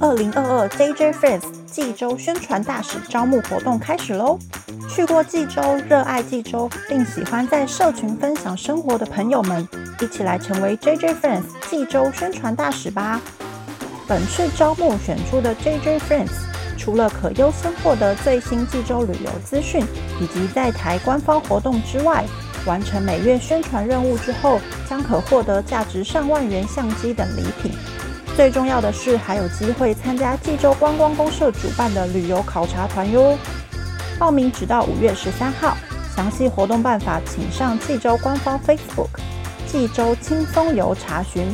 二零二二 JJ Friends 济州宣传大使招募活动开始喽！去过济州、热爱济州并喜欢在社群分享生活的朋友们，一起来成为 JJ Friends 济州宣传大使吧！本次招募选出的 JJ Friends，除了可优先获得最新济州旅游资讯以及在台官方活动之外，完成每月宣传任务之后，将可获得价值上万元相机等礼品。最重要的是，还有机会参加济州观光公社主办的旅游考察团哟。报名直到五月十三号，详细活动办法请上济州官方 Facebook“ 济州轻松游”查询。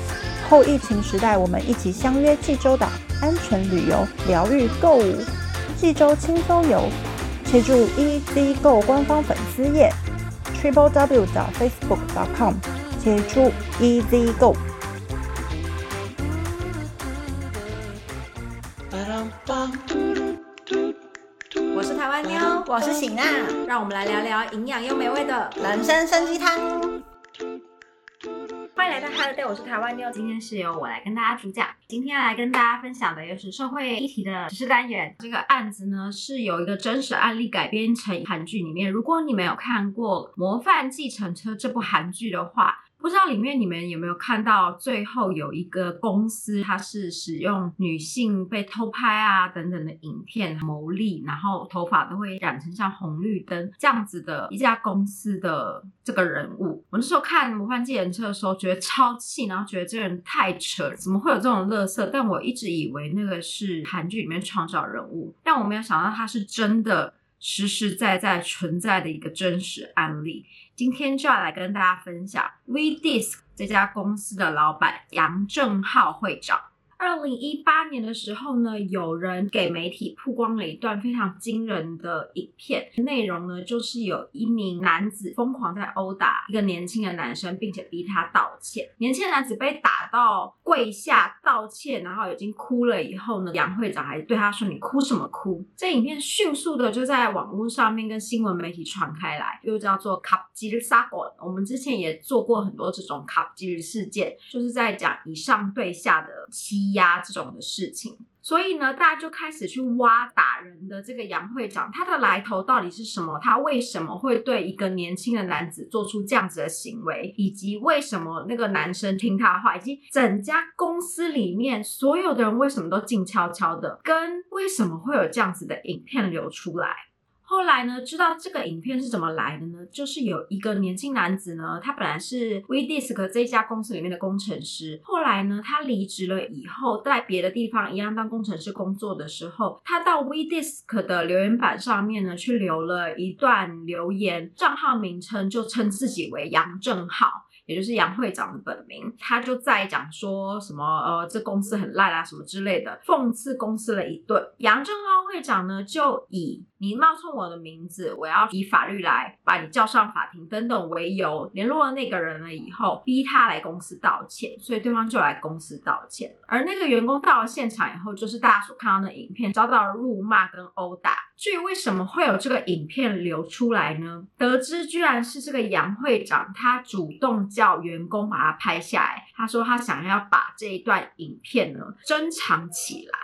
后疫情时代，我们一起相约济州岛，安全旅游、疗愈购物。济州轻松游，切注 EZ Go 官方粉丝页 triple w facebook dot com，写出 Easy Go。我是台湾妞，我是醒娜，让我们来聊聊营养又美味的人生参鸡汤。欢迎来到 Hello Day，我是台湾妞，今天是由我来跟大家主讲。今天要来跟大家分享的又是社会议题的实施单元。这个案子呢是由一个真实案例改编成韩剧里面。如果你没有看过《模范继承车》这部韩剧的话，不知道里面你们有没有看到，最后有一个公司，它是使用女性被偷拍啊等等的影片牟利，然后头发都会染成像红绿灯这样子的一家公司的这个人物。我那时候看《模范计程车》的时候，觉得超气，然后觉得这人太扯，怎么会有这种乐色？但我一直以为那个是韩剧里面创造人物，但我没有想到他是真的实实在在存在的一个真实案例。今天就要来跟大家分享 V Disk 这家公司的老板杨正浩会长。二零一八年的时候呢，有人给媒体曝光了一段非常惊人的影片，内容呢就是有一名男子疯狂在殴打一个年轻的男生，并且逼他道歉。年轻男子被打到跪下道歉，然后已经哭了以后呢，杨会长还对他说：“你哭什么哭？”这影片迅速的就在网络上面跟新闻媒体传开来，又叫做卡吉尔萨果。我们之前也做过很多这种卡吉尔事件，就是在讲以上对下的欺。压这种的事情，所以呢，大家就开始去挖打人的这个杨会长，他的来头到底是什么？他为什么会对一个年轻的男子做出这样子的行为？以及为什么那个男生听他的话？以及整家公司里面所有的人为什么都静悄悄的？跟为什么会有这样子的影片流出来？后来呢，知道这个影片是怎么来的呢？就是有一个年轻男子呢，他本来是 WeDisk 这家公司里面的工程师，后来呢，他离职了以后，在别的地方一样当工程师工作的时候，他到 WeDisk 的留言板上面呢，去留了一段留言，账号名称就称自己为杨正浩。也就是杨会长的本名，他就在讲说什么呃，这公司很烂啊，什么之类的，讽刺公司了一顿。杨正浩会长呢，就以你冒充我的名字，我要以法律来把你叫上法庭等等为由，联络了那个人了以后，逼他来公司道歉，所以对方就来公司道歉。而那个员工到了现场以后，就是大家所看到的影片，遭到了辱骂跟殴打。至于为什么会有这个影片流出来呢？得知居然是这个杨会长，他主动叫员工把它拍下来。他说他想要把这一段影片呢珍藏起来。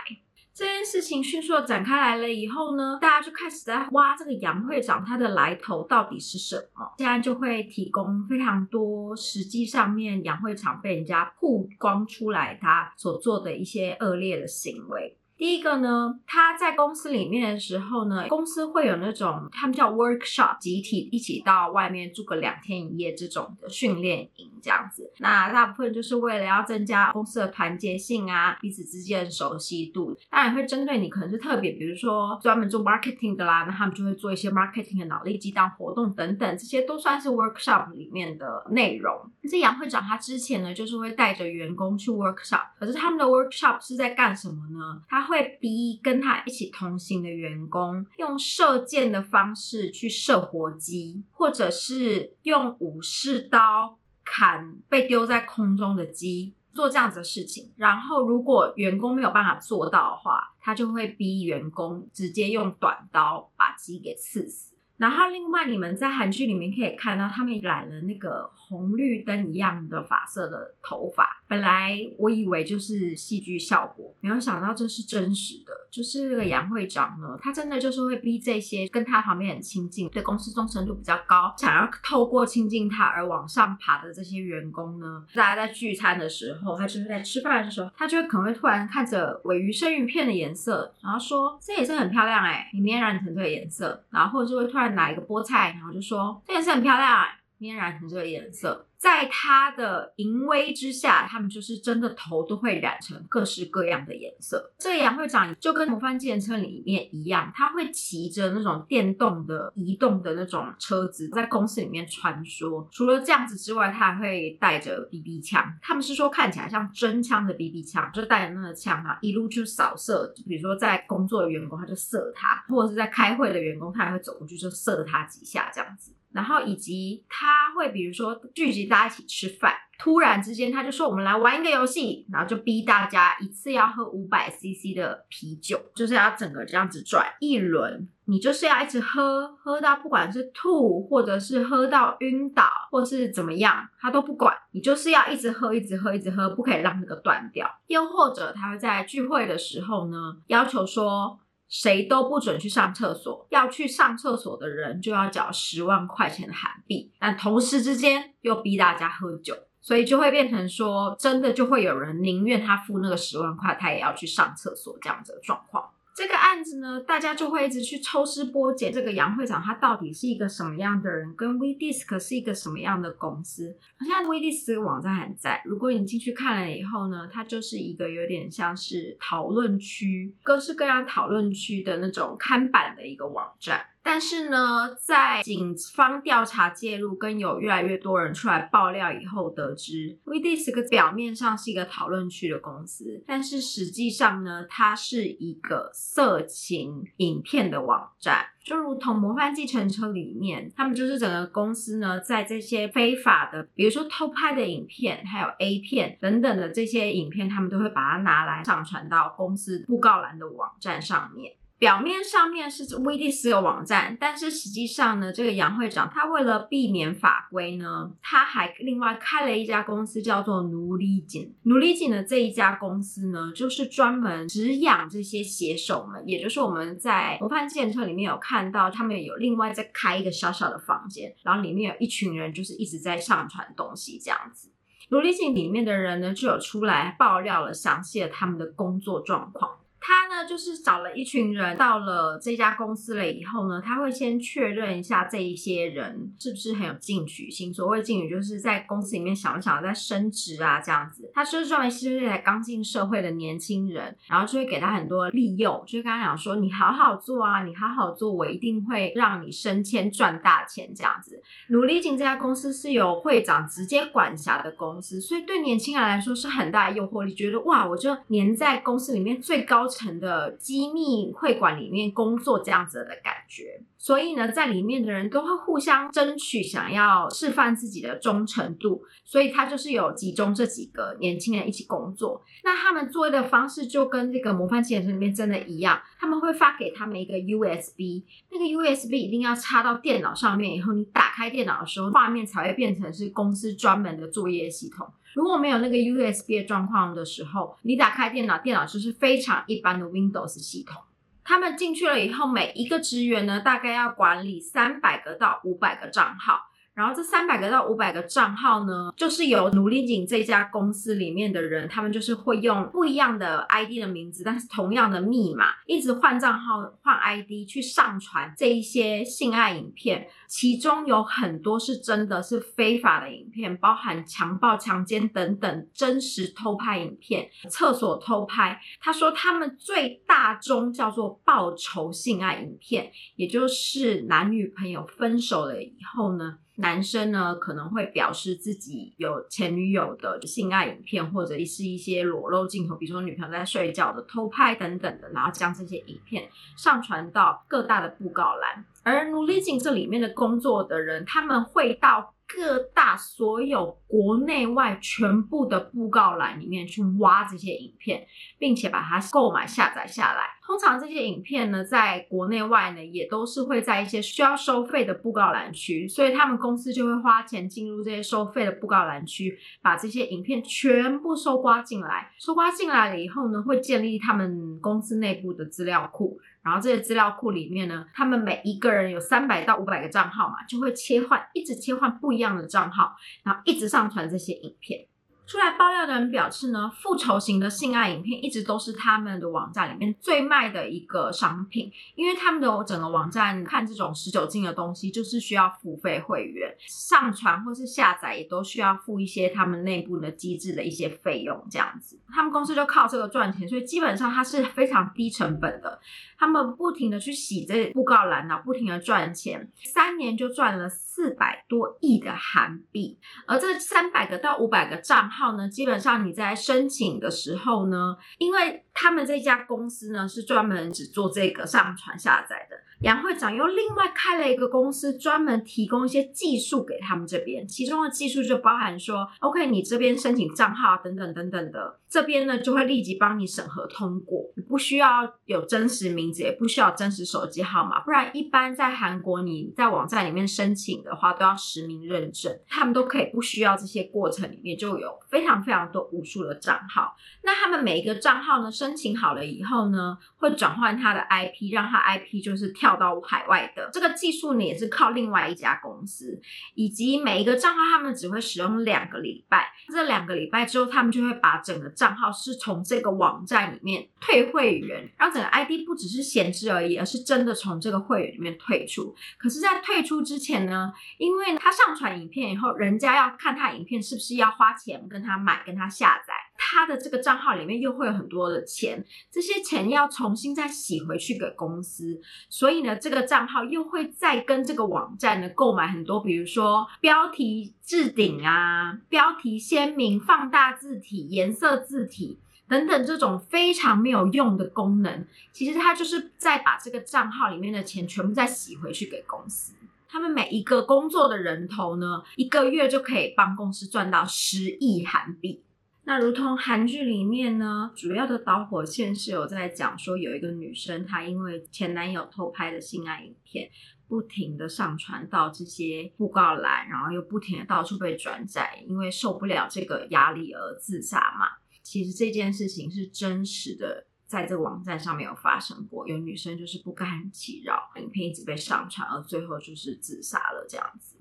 这件事情迅速的展开来了以后呢，大家就开始在挖这个杨会长他的来头到底是什么。现在就会提供非常多实际上面杨会长被人家曝光出来他所做的一些恶劣的行为。第一个呢，他在公司里面的时候呢，公司会有那种他们叫 workshop，集体一起到外面住个两天一夜这种的训练营这样子。那大部分就是为了要增加公司的团结性啊，彼此之间的熟悉度。当然会针对你可能是特别，比如说专门做 marketing 的啦，那他们就会做一些 marketing 的脑力激荡活动等等，这些都算是 workshop 里面的内容。这杨会长他之前呢，就是会带着员工去 workshop，可是他们的 workshop 是在干什么呢？他会逼跟他一起同行的员工用射箭的方式去射活鸡，或者是用武士刀砍被丢在空中的鸡，做这样子的事情。然后，如果员工没有办法做到的话，他就会逼员工直接用短刀把鸡给刺死。然后另外，你们在韩剧里面可以看到，他们染了那个红绿灯一样的发色的头发。本来我以为就是戏剧效果，没有想到这是真实的。就是这个杨会长呢，他真的就是会逼这些跟他旁边很亲近、对公司忠诚度比较高、想要透过亲近他而往上爬的这些员工呢，大家在聚餐的时候，他就是在吃饭的时候，他就会可能会突然看着尾鱼生鱼片的颜色，然后说这也是很漂亮哎，里面染成这个颜色，然后或者是会突然。拿一个菠菜，然后就说这颜色很漂亮，捏染成这个颜色。在他的淫威之下，他们就是真的头都会染成各式各样的颜色。这个杨会长就跟模范计程车里面一样，他会骑着那种电动的移动的那种车子在公司里面穿梭。除了这样子之外，他还会带着 BB 枪。他们是说看起来像真枪的 BB 枪，就带着那个枪啊，一路去扫射。比如说在工作的员工，他就射他；或者是在开会的员工，他也会走过去就射他几下这样子。然后以及他会比如说聚集大家一起吃饭，突然之间他就说我们来玩一个游戏，然后就逼大家一次要喝五百 CC 的啤酒，就是要整个这样子转一轮，你就是要一直喝，喝到不管是吐或者是喝到晕倒或是怎么样，他都不管，你就是要一直喝，一直喝，一直喝，不可以让那个断掉。又或者他会在聚会的时候呢，要求说。谁都不准去上厕所，要去上厕所的人就要缴十万块钱的韩币，但同时之间又逼大家喝酒，所以就会变成说，真的就会有人宁愿他付那个十万块，他也要去上厕所这样子的状况。这个案子呢，大家就会一直去抽丝剥茧，这个杨会长他到底是一个什么样的人，跟 WeDisc 是一个什么样的公司？现在 VDisk 这个网站还在，如果你进去看了以后呢，它就是一个有点像是讨论区，各式各样讨论区的那种看板的一个网站。但是呢，在警方调查介入跟有越来越多人出来爆料以后，得知 VDisk 表面上是一个讨论区的公司，但是实际上呢，它是一个色情影片的网站，就如同《模范计程车》里面，他们就是整个公司呢，在这些非法的，比如说偷拍的影片，还有 A 片等等的这些影片，他们都会把它拿来上传到公司布告栏的网站上面。表面上面是 VD 的网站，但是实际上呢，这个杨会长他为了避免法规呢，他还另外开了一家公司，叫做奴隶井。奴隶井的这一家公司呢，就是专门只养这些写手们，也就是我们在模范建车里面有看到，他们有另外再开一个小小的房间，然后里面有一群人，就是一直在上传东西这样子。奴隶井里面的人呢，就有出来爆料了详细的他们的工作状况。他呢，就是找了一群人到了这家公司了以后呢，他会先确认一下这一些人是不是很有进取心。所谓进取，就是在公司里面想不想在升职啊这样子。他就是专门吸收这些刚进社会的年轻人，然后就会给他很多利诱，就跟他讲说：“你好好做啊，你好好做，我一定会让你升迁赚大钱。”这样子。努力进这家公司是由会长直接管辖的公司，所以对年轻人来说是很大的诱惑力，觉得哇，我就黏在公司里面最高。成的机密会馆里面工作这样子的感觉，所以呢，在里面的人都会互相争取，想要示范自己的忠诚度，所以他就是有集中这几个年轻人一起工作。那他们作业的方式就跟这个模范健身里面真的一样，他们会发给他们一个 USB，那个 USB 一定要插到电脑上面，以后你打开电脑的时候，画面才会变成是公司专门的作业系统。如果没有那个 USB 的状况的时候，你打开电脑，电脑就是非常一般的 Windows 系统。他们进去了以后，每一个职员呢，大概要管理三百个到五百个账号。然后这三百个到五百个账号呢，就是由努力井这家公司里面的人，他们就是会用不一样的 ID 的名字，但是同样的密码，一直换账号、换 ID 去上传这一些性爱影片，其中有很多是真的是非法的影片，包含强暴、强奸等等真实偷拍影片、厕所偷拍。他说他们最大宗叫做报仇性爱影片，也就是男女朋友分手了以后呢。男生呢可能会表示自己有前女友的性爱影片，或者是一些裸露镜头，比如说女朋友在睡觉的偷拍等等的，然后将这些影片上传到各大的布告栏。而努力进这里面的工作的人，他们会到。各大所有国内外全部的布告栏里面去挖这些影片，并且把它购买下载下来。通常这些影片呢，在国内外呢，也都是会在一些需要收费的布告栏区，所以他们公司就会花钱进入这些收费的布告栏区，把这些影片全部收刮进来。收刮进来了以后呢，会建立他们公司内部的资料库，然后这些资料库里面呢，他们每一个人有三百到五百个账号嘛，就会切换，一直切换不一样的账号，然后一直上传这些影片。出来爆料的人表示呢，复仇型的性爱影片一直都是他们的网站里面最卖的一个商品，因为他们的整个网站看这种十九禁的东西，就是需要付费会员上传或是下载，也都需要付一些他们内部的机制的一些费用，这样子，他们公司就靠这个赚钱，所以基本上它是非常低成本的。他们不停的去洗这布告栏啊，不停的赚钱，三年就赚了四百多亿的韩币。而这三百个到五百个账号号呢，基本上你在申请的时候呢，因为他们这家公司呢是专门只做这个上传下载的。杨会长又另外开了一个公司，专门提供一些技术给他们这边，其中的技术就包含说，OK，你这边申请账号等等等等的，这边呢就会立即帮你审核通过，你不需要有真实名字，也不需要真实手机号码，不然一般在韩国你在网站里面申请的话，都要实名认证，他们都可以不需要这些过程里面就有非常非常多无数的账号，那他们每一个账号呢申请好了以后呢，会转换他的 IP，让他 IP 就是跳。到海外的这个技术呢，也是靠另外一家公司，以及每一个账号他们只会使用两个礼拜，这两个礼拜之后，他们就会把整个账号是从这个网站里面退会员，让整个 ID 不只是闲置而已，而是真的从这个会员里面退出。可是，在退出之前呢，因为他上传影片以后，人家要看他影片是不是要花钱跟他买、跟他下载。他的这个账号里面又会有很多的钱，这些钱要重新再洗回去给公司，所以呢，这个账号又会再跟这个网站呢购买很多，比如说标题置顶啊、标题鲜明、放大字体、颜色字体等等这种非常没有用的功能。其实他就是在把这个账号里面的钱全部再洗回去给公司。他们每一个工作的人头呢，一个月就可以帮公司赚到十亿韩币。那如同韩剧里面呢，主要的导火线是有在讲说，有一个女生她因为前男友偷拍的性爱影片，不停的上传到这些布告栏，然后又不停的到处被转载，因为受不了这个压力而自杀嘛。其实这件事情是真实的，在这个网站上面有发生过，有女生就是不堪其扰，影片一直被上传，而最后就是自杀了这样子。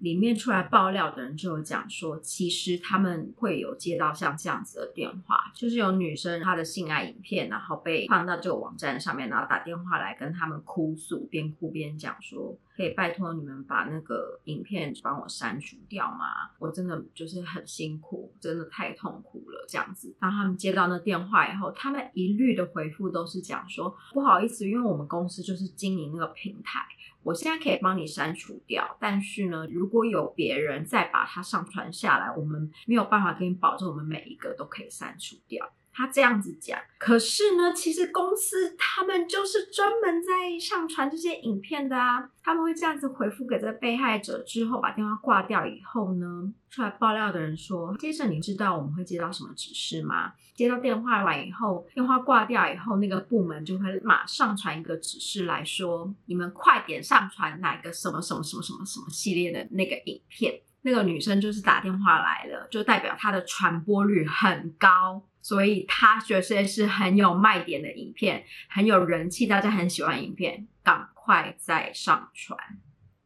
里面出来爆料的人就有讲说，其实他们会有接到像这样子的电话，就是有女生她的性爱影片，然后被放到这个网站上面，然后打电话来跟他们哭诉，边哭边讲说，可以拜托你们把那个影片帮我删除掉吗？我真的就是很辛苦，真的太痛苦了这样子。当他们接到那电话以后，他们一律的回复都是讲说，不好意思，因为我们公司就是经营那个平台。我现在可以帮你删除掉，但是呢，如果有别人再把它上传下来，我们没有办法给你保证，我们每一个都可以删除掉。他这样子讲，可是呢，其实公司他们就是专门在上传这些影片的啊。他们会这样子回复给这个被害者之后，把电话挂掉以后呢，出来爆料的人说：“接着你知道我们会接到什么指示吗？接到电话完以后，电话挂掉以后，那个部门就会马上传一个指示来说，你们快点上传哪个什么什么什么什么什么系列的那个影片。那个女生就是打电话来了，就代表她的传播率很高。”所以她觉得是很有卖点的影片，很有人气，大家很喜欢影片，赶快再上传。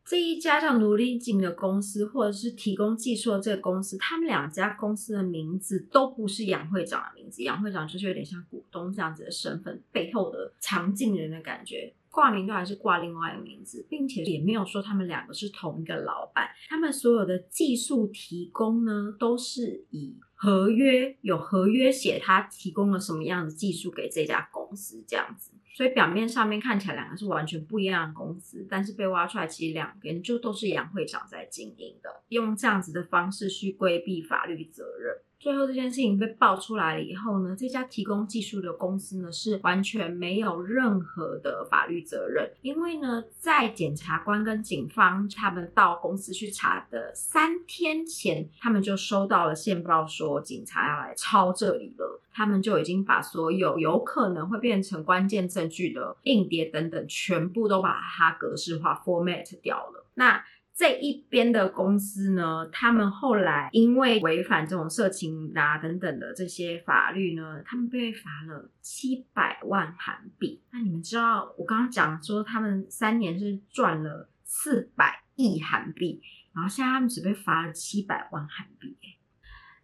这一家叫努力景的公司，或者是提供技术的这个公司，他们两家公司的名字都不是杨会长的名字，杨会长就是有点像股东这样子的身份，背后的藏镜人的感觉。挂名都还是挂另外一个名字，并且也没有说他们两个是同一个老板。他们所有的技术提供呢，都是以合约有合约写他提供了什么样的技术给这家公司这样子。所以表面上面看起来两个是完全不一样的公司，但是被挖出来其实两边就都是杨会长在经营的，用这样子的方式去规避法律责任。最后这件事情被爆出来了以后呢，这家提供技术的公司呢是完全没有任何的法律责任，因为呢，在检察官跟警方他们到公司去查的三天前，他们就收到了线报说警察要来抄这里了，他们就已经把所有有可能会变成关键证据的硬碟等等，全部都把它格式化 format 掉了。那这一边的公司呢，他们后来因为违反这种色情啊等等的这些法律呢，他们被罚了七百万韩币。那你们知道我刚刚讲说他们三年是赚了四百亿韩币，然后现在他们只被罚了七百万韩币。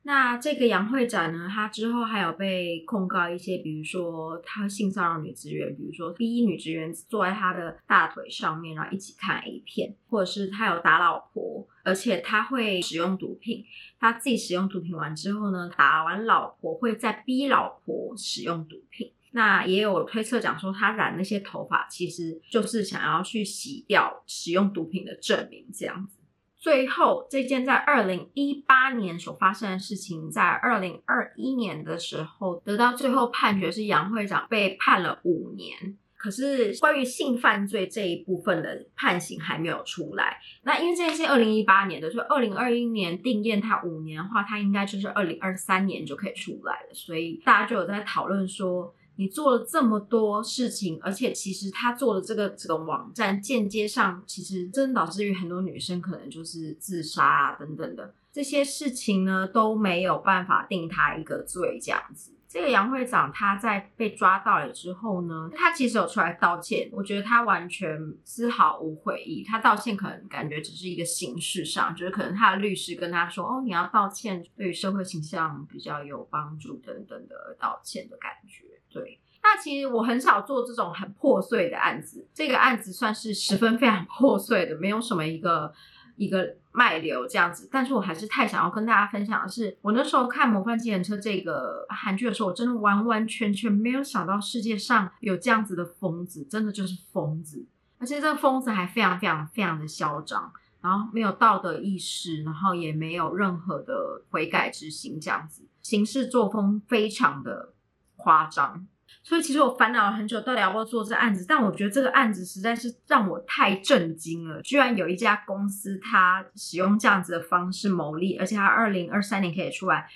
那这个杨会长呢，他之后还有被控告一些，比如说他性骚扰女职员，比如说逼女职员坐在他的大腿上面，然后一起看 A 片，或者是他有打老婆，而且他会使用毒品，他自己使用毒品完之后呢，打完老婆会再逼老婆使用毒品。那也有推测讲说，他染那些头发其实就是想要去洗掉使用毒品的证明，这样子。最后，这件在二零一八年所发生的事情，在二零二一年的时候得到最后判决是杨会长被判了五年。可是关于性犯罪这一部分的判刑还没有出来。那因为这件事二零一八年的，所以二零二一年定验他五年的话，他应该就是二零二三年就可以出来了。所以大家就有在讨论说。你做了这么多事情，而且其实他做的这个这个网站，间接上其实真导致于很多女生可能就是自杀啊等等的这些事情呢，都没有办法定他一个罪这样子。这个杨会长他在被抓到了之后呢，他其实有出来道歉，我觉得他完全丝毫无悔意。他道歉可能感觉只是一个形式上，就是可能他的律师跟他说：“哦，你要道歉，对于社会形象比较有帮助等等的道歉的感觉。”对，那其实我很少做这种很破碎的案子，这个案子算是十分非常破碎的，没有什么一个一个脉流这样子。但是我还是太想要跟大家分享的是，我那时候看《模范计程车》这个韩剧的时候，我真的完完全全没有想到世界上有这样子的疯子，真的就是疯子，而且这个疯子还非常非常非常的嚣张，然后没有道德意识，然后也没有任何的悔改之心，这样子行事作风非常的。夸张，所以其实我烦恼了很久，到底要不要做这案子？但我觉得这个案子实在是让我太震惊了，居然有一家公司，它使用这样子的方式牟利，而且它二零二三年可以出来，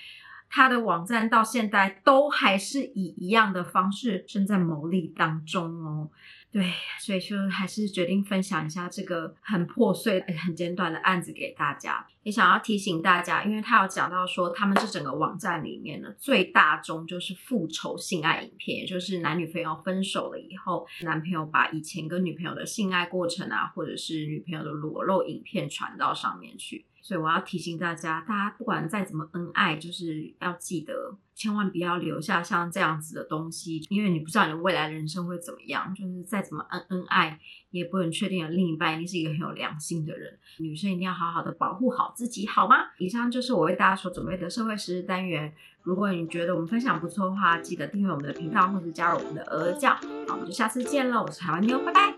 它的网站到现在都还是以一样的方式正在牟利当中哦。对，所以就还是决定分享一下这个很破碎、很简短的案子给大家。也想要提醒大家，因为他有讲到说，他们这整个网站里面呢，最大宗就是复仇性爱影片，也就是男女朋友分手了以后，男朋友把以前跟女朋友的性爱过程啊，或者是女朋友的裸露影片传到上面去。所以我要提醒大家，大家不管再怎么恩爱，就是要记得千万不要留下像这样子的东西，因为你不知道你未来人生会怎么样。就是再怎么恩恩爱，也不能确定有另一半一定是一个很有良心的人。女生一定要好好的保护好自己，好吗？以上就是我为大家所准备的社会实事单元。如果你觉得我们分享不错的话，记得订阅我们的频道或者加入我们的鹅教。好，我们就下次见喽，我是台湾妞，拜拜。